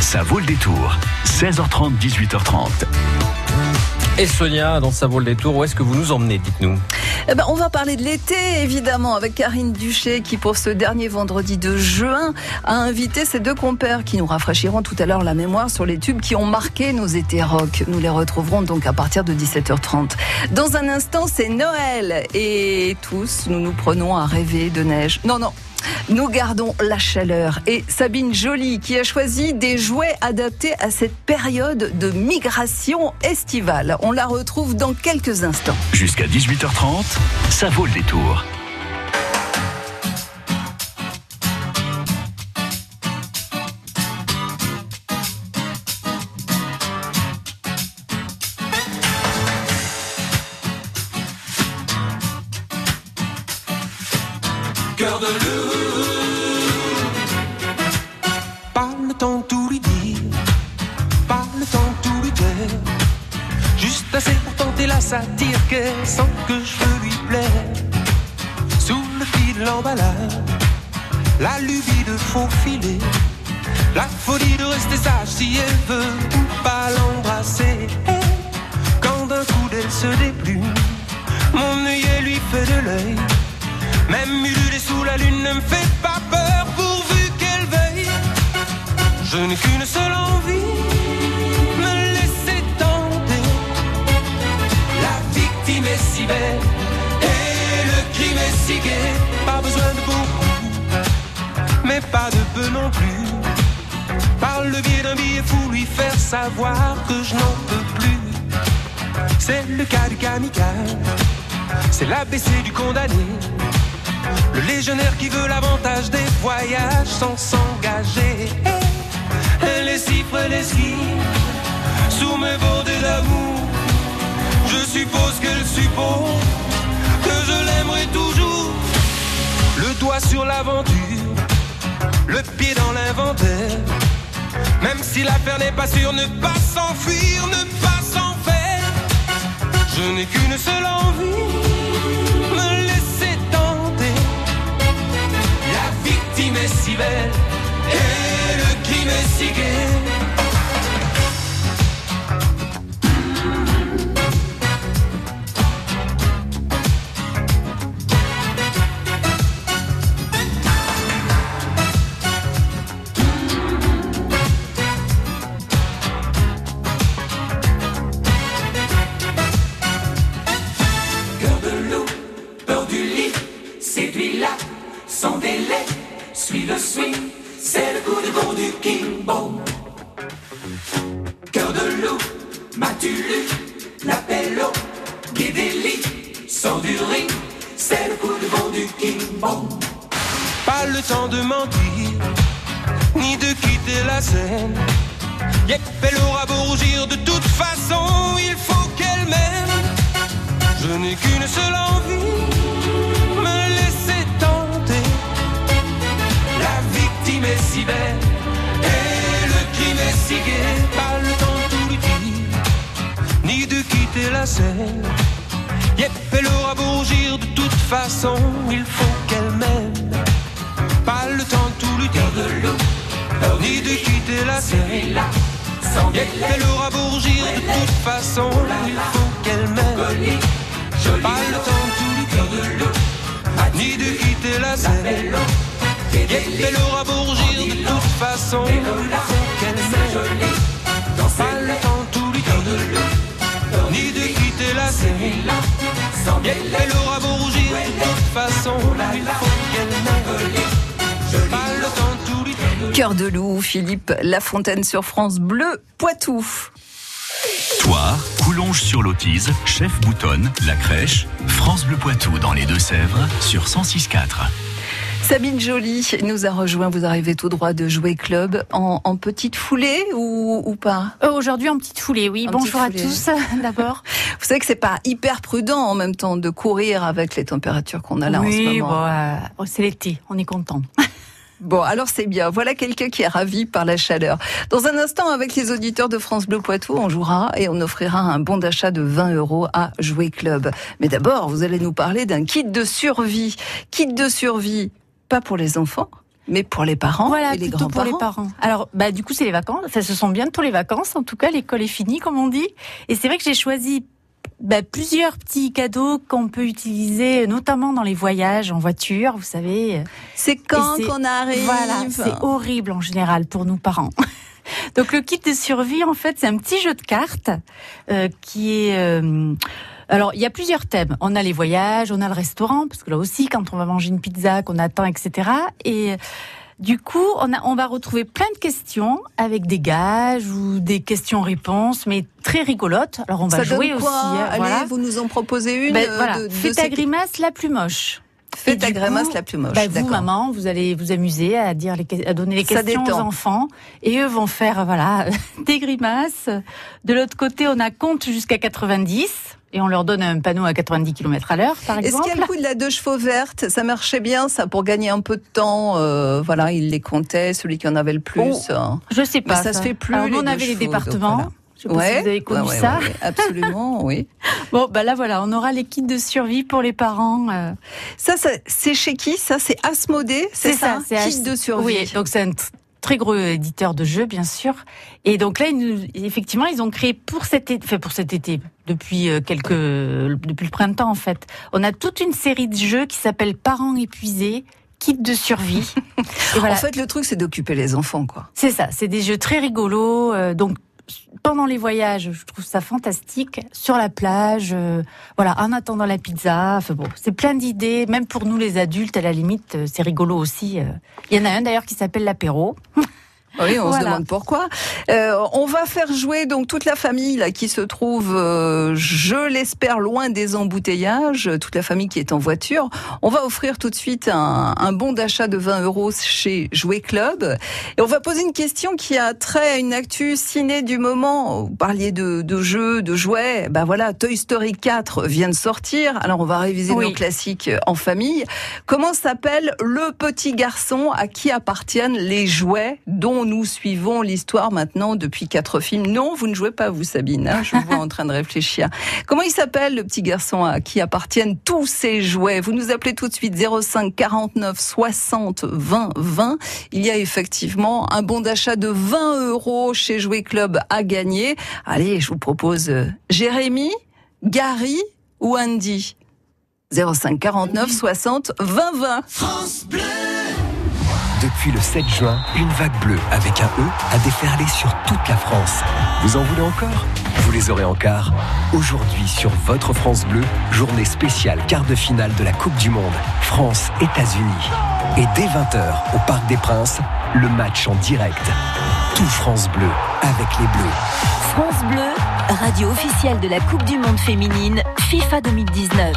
Ça vaut le détour. 16h30, 18h30. Et Sonia, dans Ça vaut le détour, où est-ce que vous nous emmenez Dites-nous? Eh ben, on va parler de l'été, évidemment, avec Karine Duché, qui, pour ce dernier vendredi de juin, a invité ses deux compères qui nous rafraîchiront tout à l'heure la mémoire sur les tubes qui ont marqué nos étés rock. Nous les retrouverons donc à partir de 17h30. Dans un instant, c'est Noël. Et tous, nous nous prenons à rêver de neige. Non, non, nous gardons la chaleur et Sabine Joly qui a choisi des jouets adaptés à cette période de migration estivale. On la retrouve dans quelques instants. Jusqu'à 18h30, ça vaut le détour. De. Pas le temps tout lui dire, pas le temps tout lui dire. Juste assez pour tenter la satire qu'elle sent que je lui plaire. Sous le fil de l'emballage, la lubie de faufiler. La folie de rester sage si elle veut ou pas l'embrasser. Quand d'un coup d'elle se déplume, mon œillet lui fait de l'œil. Même sous la lune ne me fait pas peur pourvu qu'elle veille. Je n'ai qu'une seule envie, me laisser tenter. La victime est si belle et le crime est si gai. Pas besoin de beaucoup, mais pas de peu non plus. Par le biais d'un billet fou, lui faire savoir que je n'en peux plus. C'est le cas du kamikaze, c'est l'ABC du condamné. Le légionnaire qui veut l'avantage des voyages sans s'engager. Les cifre, les skis, sous mes bordées d'amour. Je suppose qu'elle suppose que je l'aimerai toujours. Le doigt sur l'aventure, le pied dans l'inventaire. Même si l'affaire n'est pas sûre, ne pas s'enfuir, ne pas s'en faire. Je n'ai qu'une seule envie, victime est si belle et le crime est si. Pas le temps de mentir, ni de quitter la scène. Yep, elle aura beau rougir, de toute façon, il faut qu'elle m'aime. Je n'ai qu'une seule envie, me laisser tenter. La victime est si belle et le crime est si gai. Pas le temps de tout lui dire, ni de quitter la scène. Yep, elle aura beau rougir, de toute façon, il faut ni de quitter la. Yep, elle aura beau rougir, de toute façon, il faut qu'elle m'aime. Pas le temps de tout dire, ni de quitter la. Yep, elle aura beau rougir, de toute façon, il faut qu'elle m'aime. Pas le temps de tout lui dire, ni de quitter la. Yep, elle aura beau rougir, de toute façon, il faut Cœur de loup, Philippe Lafontaine sur France Bleu, Poitou. Toire, Coulonges sur l'Autise, Chef Boutonne, La Crèche, France Bleu Poitou dans les Deux-Sèvres sur 106.4. Sabine Joly nous a rejoint. Vous arrivez tout droit de Jouer Club en, en petite foulée ou, ou pas? Euh, Aujourd'hui en petite foulée, oui. En Bonjour à tous d'abord. Vous savez que c'est pas hyper prudent en même temps de courir avec les températures qu'on a là en ce oui, moment. bon, euh, c'est l'été, on est content. Bon, alors c'est bien. Voilà quelqu'un qui est ravi par la chaleur. Dans un instant, avec les auditeurs de France Bleu Poitou, on jouera et on offrira un bon d'achat de 20 euros à Jouer Club. Mais d'abord, vous allez nous parler d'un kit de survie. Kit de survie, pas pour les enfants, Mais pour les parents Voilà, et les plutôt pour les grands-parents. parents. Alors, bah, du coup, c'est les vacances. Enfin, ce sont bientôt les vacances. En tout cas, l'école est finie, comme on dit. Et c'est vrai que j'ai choisi bah, plusieurs petits cadeaux qu'on peut utiliser, notamment dans les voyages en voiture, vous savez. C'est quand qu'on arrive Voilà, c'est horrible en général pour nous parents. Donc le kit de survie, en fait, c'est un petit jeu de cartes euh, qui est... euh, alors, il y a plusieurs thèmes. On a les voyages, on a le restaurant, parce que là aussi, quand on va manger une pizza, qu'on attend, etc. Et du coup, on, a, on va retrouver plein de questions avec des gages ou des questions-réponses, mais très rigolotes. Alors, on va Ça jouer donne quoi aussi. hein, Allez, voilà. vous nous en proposez une Ben, euh, voilà. de, de Fais ta ces- grimace la plus moche. Fais Et ta grimace coup, la plus moche. bah, vous, maman, vous allez vous amuser à dire les, à donner les Ça questions aux enfants, et eux vont faire voilà des grimaces. De l'autre côté, on a compte jusqu'à 90, et on leur donne un panneau à 90 km à l'heure, par Est-ce exemple. qu'il y a le coup de la deux chevaux verte Ça marchait bien, ça, pour gagner un peu de temps. euh, voilà, il les comptait, celui qui en avait le plus. Oh, hein. Je sais pas. ça se fait plus, Alors, les on avait les chevaux, donc départements. voilà. Je sais pas si vous avez connu ouais, ouais, ça. ouais, ouais, absolument, oui. Bon, bah là voilà, on aura les kits de survie pour les parents. euh, Ça, ça c'est chez qui Ça, c'est Asmodée, c'est ça, c'est Kit de survie. Oui, donc c'est un tr- très gros éditeur de jeux, bien sûr. Et donc là, ils nous- effectivement, ils ont créé pour cet été, enfin pour cet été, depuis euh, quelques, depuis le printemps en fait, on a toute une série de jeux qui s'appelle Parents épuisés, kit de survie. Et voilà, En fait, le truc, c'est d'occuper les enfants, quoi. c'est ça, c'est des jeux très rigolos. euh, donc pendant les voyages, je trouve ça fantastique. Sur la plage, euh, voilà, en attendant la pizza. Enfin bon, c'est plein d'idées. Même pour nous les adultes, à la limite, euh, c'est rigolo aussi. Il y en a un d'ailleurs qui s'appelle l'apéro. Oui, on se demande pourquoi. Euh, on va faire jouer donc toute la famille là qui se trouve, euh, je l'espère, loin des embouteillages. Toute la famille qui est en voiture. On va offrir tout de suite un, un bon d'achat de 20 euros chez Jouet Club. Et on va poser une question qui a trait à une actu ciné du moment. Vous parliez de, de jeux, de jouets. Ben voilà, Toy Story 4 vient de sortir. Alors on va réviser Oui. nos classiques en famille. Comment s'appelle le petit garçon à qui appartiennent les jouets dont nous suivons l'histoire maintenant depuis quatre films Non, vous ne jouez pas, vous, Sabine. hein, je vous vois en train de réfléchir. Comment il s'appelle, le petit garçon à qui appartiennent tous ces jouets? Vous nous appelez tout de suite 05 49 60 20 20. Il y a effectivement un bon d'achat de 20 euros chez Jouet Club à gagner. Allez, je vous propose euh, Jérémy, Gary ou Andy? 05 49 60 20 20. Depuis le 7 juin, une vague bleue avec un E a déferlé sur toute la France. Vous en voulez encore? Vous les aurez en quart. Aujourd'hui sur votre France Bleu, journée spéciale quart de finale de la Coupe du Monde, France-États-Unis. Et dès 20h au Parc des Princes, le match en direct. Tout France Bleu avec les Bleus. France Bleu, radio officielle de la Coupe du Monde féminine FIFA 2019.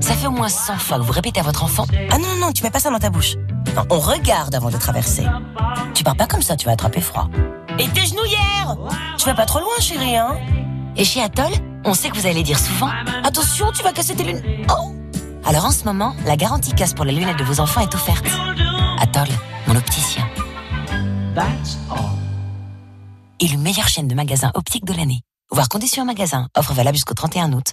ça fait au moins 100 fois que vous répétez à votre enfant Ah non, non, non, tu mets pas ça dans ta bouche. On regarde avant de traverser. Tu pars pas comme ça, tu vas attraper froid. Et tes genouillères Tu vas pas trop loin, chérie, hein? Et chez Atoll, on sait que vous allez dire souvent Attention, tu vas casser tes lunettes. Oh Alors en ce moment, la garantie casse pour les lunettes de vos enfants est offerte. Atoll, mon opticien. Élu meilleure chaîne de magasins optiques de l'année. Voir conditions en magasin. Offre valable jusqu'au 31 août.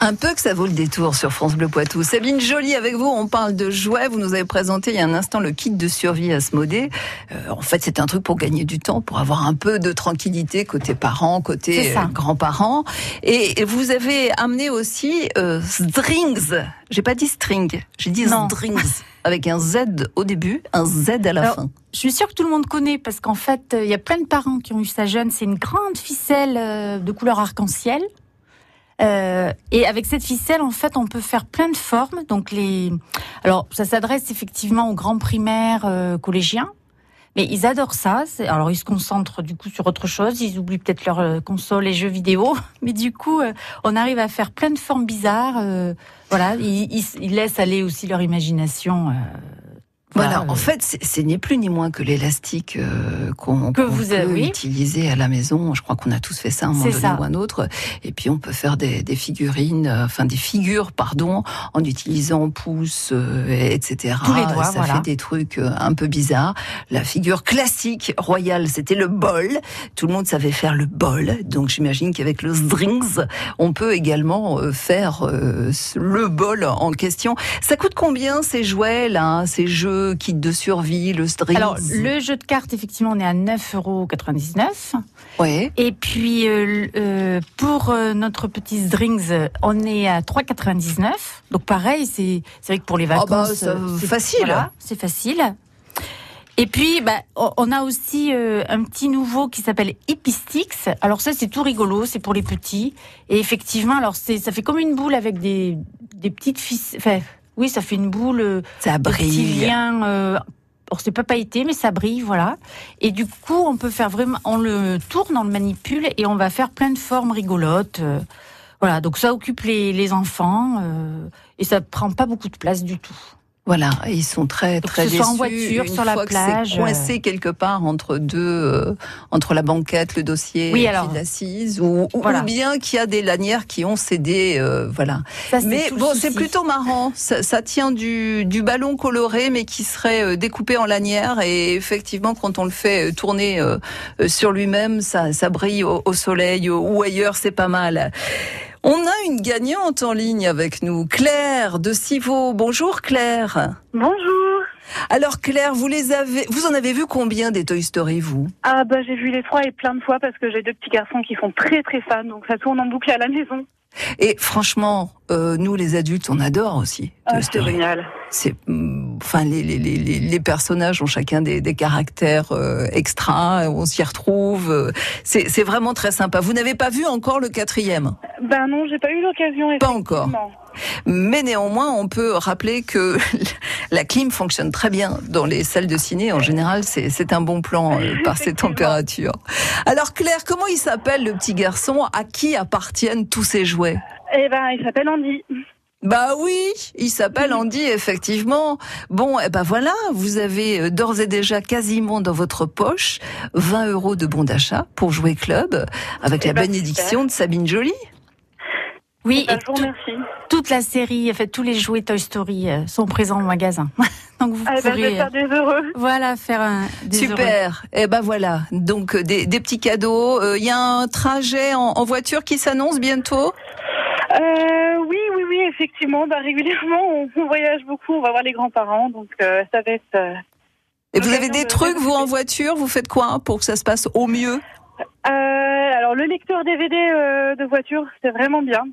Un peu que ça vaut le détour sur France Bleu Poitou. Sabine Jolie avec vous, on parle de jouets. Vous nous avez présenté il y a un instant le kit de survie Asmodée. Euh, en fait, c'est un truc pour gagner du temps, pour avoir un peu de tranquillité côté parents, côté euh, grands-parents. Et, vous avez amené aussi euh, Strings. J'ai pas dit string, j'ai dit Non. Strings. Avec un Z au début, un Z à la Alors, fin. Je suis sûre que tout le monde connaît parce qu'en fait, euh, il y a plein de parents qui ont eu ça jeune. C'est une grande ficelle euh, de couleur arc-en-ciel. Euh, et avec cette ficelle, en fait, on peut faire plein de formes. Donc les, alors ça s'adresse effectivement aux grands primaires, euh, collégiens, Mais ils adorent ça. Alors ils se concentrent du coup sur autre chose. Ils oublient peut-être leur euh, console et jeux vidéo. Mais du coup, euh, on arrive à faire plein de formes bizarres. euh, voilà, ils, ils- ils laissent aller aussi leur imagination. Voilà, voilà, en fait, c'est ni plus ni moins que l'élastique euh, qu'on vous peut oui. utiliser à la maison. Je crois qu'on a tous fait ça à un moment donné ça. ou un autre. Et puis on peut faire des, des figurines, euh, enfin des figures, pardon, en utilisant pouces, euh, etc. Tous les doigts, ça voilà. fait des trucs euh, un peu bizarres. La figure classique royale, c'était le bol. Tout le monde savait faire le bol. Donc j'imagine qu'avec le strings, on peut également euh, faire euh, le bol en question. Ça coûte combien ces jouets là, ces jeux kits de survie, le strings Alors le jeu de cartes, effectivement, on est à 9,99 euros. Ouais. Et puis euh, euh, pour euh, notre petit Strings, on est à 3,99. Donc pareil, c'est vrai que pour les Ah vacances, bah, euh, c'est facile. voilà, c'est facile. Et puis, bah, on a aussi euh, un petit nouveau qui s'appelle Epistix. Alors ça, c'est tout rigolo, c'est pour les petits. Et effectivement, alors c'est, ça fait comme une boule avec des, des petites fils. Enfin, oui, ça fait une boule. euh, Ça brille. liens. Euh, alors c'est pas pailleté, mais ça brille, voilà. Et du coup, on peut faire vraiment, on le tourne, on le manipule et on va faire plein de formes rigolotes. euh, voilà, donc ça occupe les, les enfants euh, et ça prend pas beaucoup de place du tout. Voilà, et ils sont très Donc, très que ce soit en déçus voiture, une sur la fois que plage, c'est coincé quelque part entre deux, euh, entre la banquette, le dossier, Oui, alors. l'assise, ou, ou Voilà. bien qu'il y a des lanières qui ont cédé, euh, voilà. Ça, Mais bon, c'est plutôt marrant. Ça, ça tient du, du ballon coloré, mais qui serait euh, découpé en lanières. Et effectivement, quand on le fait euh, tourner euh, euh, sur lui-même, ça, ça brille au, au soleil ou ou ailleurs. C'est pas mal. On a une gagnante en ligne avec nous, Claire de Civaux. Bonjour Claire. Bonjour. Alors Claire, vous les avez, vous en avez vu combien des Toy Story vous? Ah bah j'ai vu les trois et plein de fois parce que j'ai deux petits garçons qui sont très très fans, donc ça tourne en boucle à la maison. Et franchement, euh, nous les adultes, on adore aussi Ah, c'est génial. c'est hum, enfin les, les, les, les- personnages ont chacun des, des caractères euh, extra on s'y retrouve euh, c'est c'est vraiment très sympa vous n'avez pas vu encore le quatrième? Ben non, j'ai pas eu l'occasion. Pas encore. mais néanmoins on peut rappeler que la clim fonctionne très bien dans les salles de ciné en général c'est un bon plan euh, par ces températures alors Claire comment il s'appelle le petit garçon à qui appartiennent tous ces jouets? Eh ben il s'appelle Andy. Bah oui, il s'appelle Andy, effectivement. Bon, et ben voilà, vous avez euh, d'ores et déjà quasiment dans votre poche 20 euros de bon d'achat pour jouer club avec Eh la ben, bénédiction de Sabine Joly. Oui, Ben, et je vous tout- remercie. toute la série, en fait, tous les jouets Toy Story euh, sont présents au magasin. Donc vous Ah, ben, faire des heureux. voilà, faire un des. Super. Et ben voilà, donc euh, des, des petits cadeaux. Euh, Il y a un trajet en, en voiture qui s'annonce bientôt? Euh, oui, oui, oui, effectivement. Ben, régulièrement, on, on voyage beaucoup, on va voir les grands-parents, donc euh, ça va être. euh, Et vous avez des de- trucs, vous, en voiture? Vous faites quoi pour que ça se passe au mieux? Euh, alors le lecteur DVD euh, de voiture, c'est vraiment bien.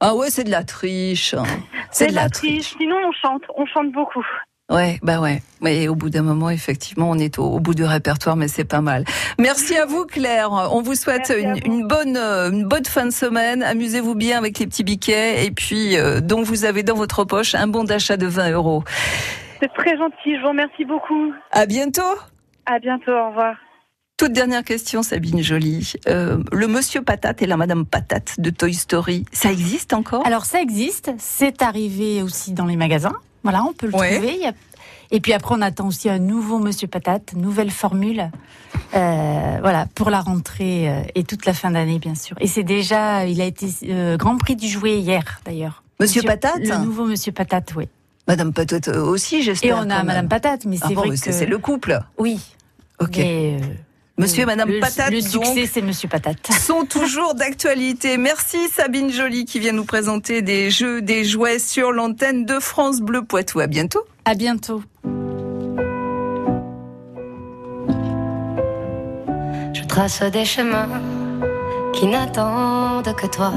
Ah ouais, c'est de la triche. hein. C'est de la triche. Sinon, on chante, on chante beaucoup. Ouais, bah ouais. Mais au bout d'un moment, effectivement, on est au, au bout du répertoire, mais c'est pas mal. Merci à vous, Claire. On vous souhaite une, vous. une bonne, euh, une bonne fin de semaine. Amusez-vous bien avec les petits biquets. Et puis, euh, donc, vous avez dans votre poche un bon d'achat de 20 euros. C'est très gentil, je vous remercie beaucoup. À bientôt. À bientôt, au revoir. Toute dernière question, Sabine Joly. Euh, le monsieur patate et la madame patate de Toy Story, ça existe encore? Alors ça existe, c'est arrivé aussi dans les magasins. Voilà, on peut le Ouais. trouver. Et puis après, on attend aussi un nouveau Monsieur Patate, nouvelle formule, euh, voilà, pour la rentrée euh, et toute la fin d'année, bien sûr. Et c'est déjà, il a été euh, Grand Prix du jouet hier, d'ailleurs. Monsieur Patate Le nouveau Monsieur Patate, oui. Madame patate aussi, j'espère. Et on a. Madame Patate, mais Ah c'est bon, vrai que c'est c'est le couple. oui. Ok. Mais, euh, Monsieur et Madame le, Patate, Le succès, c'est Monsieur Patate. sont toujours d'actualité. Merci Sabine Joly qui vient nous présenter des jeux, des jouets sur l'antenne de France Bleu Poitou. À bientôt. À bientôt. Je trace des chemins qui n'attendent que toi.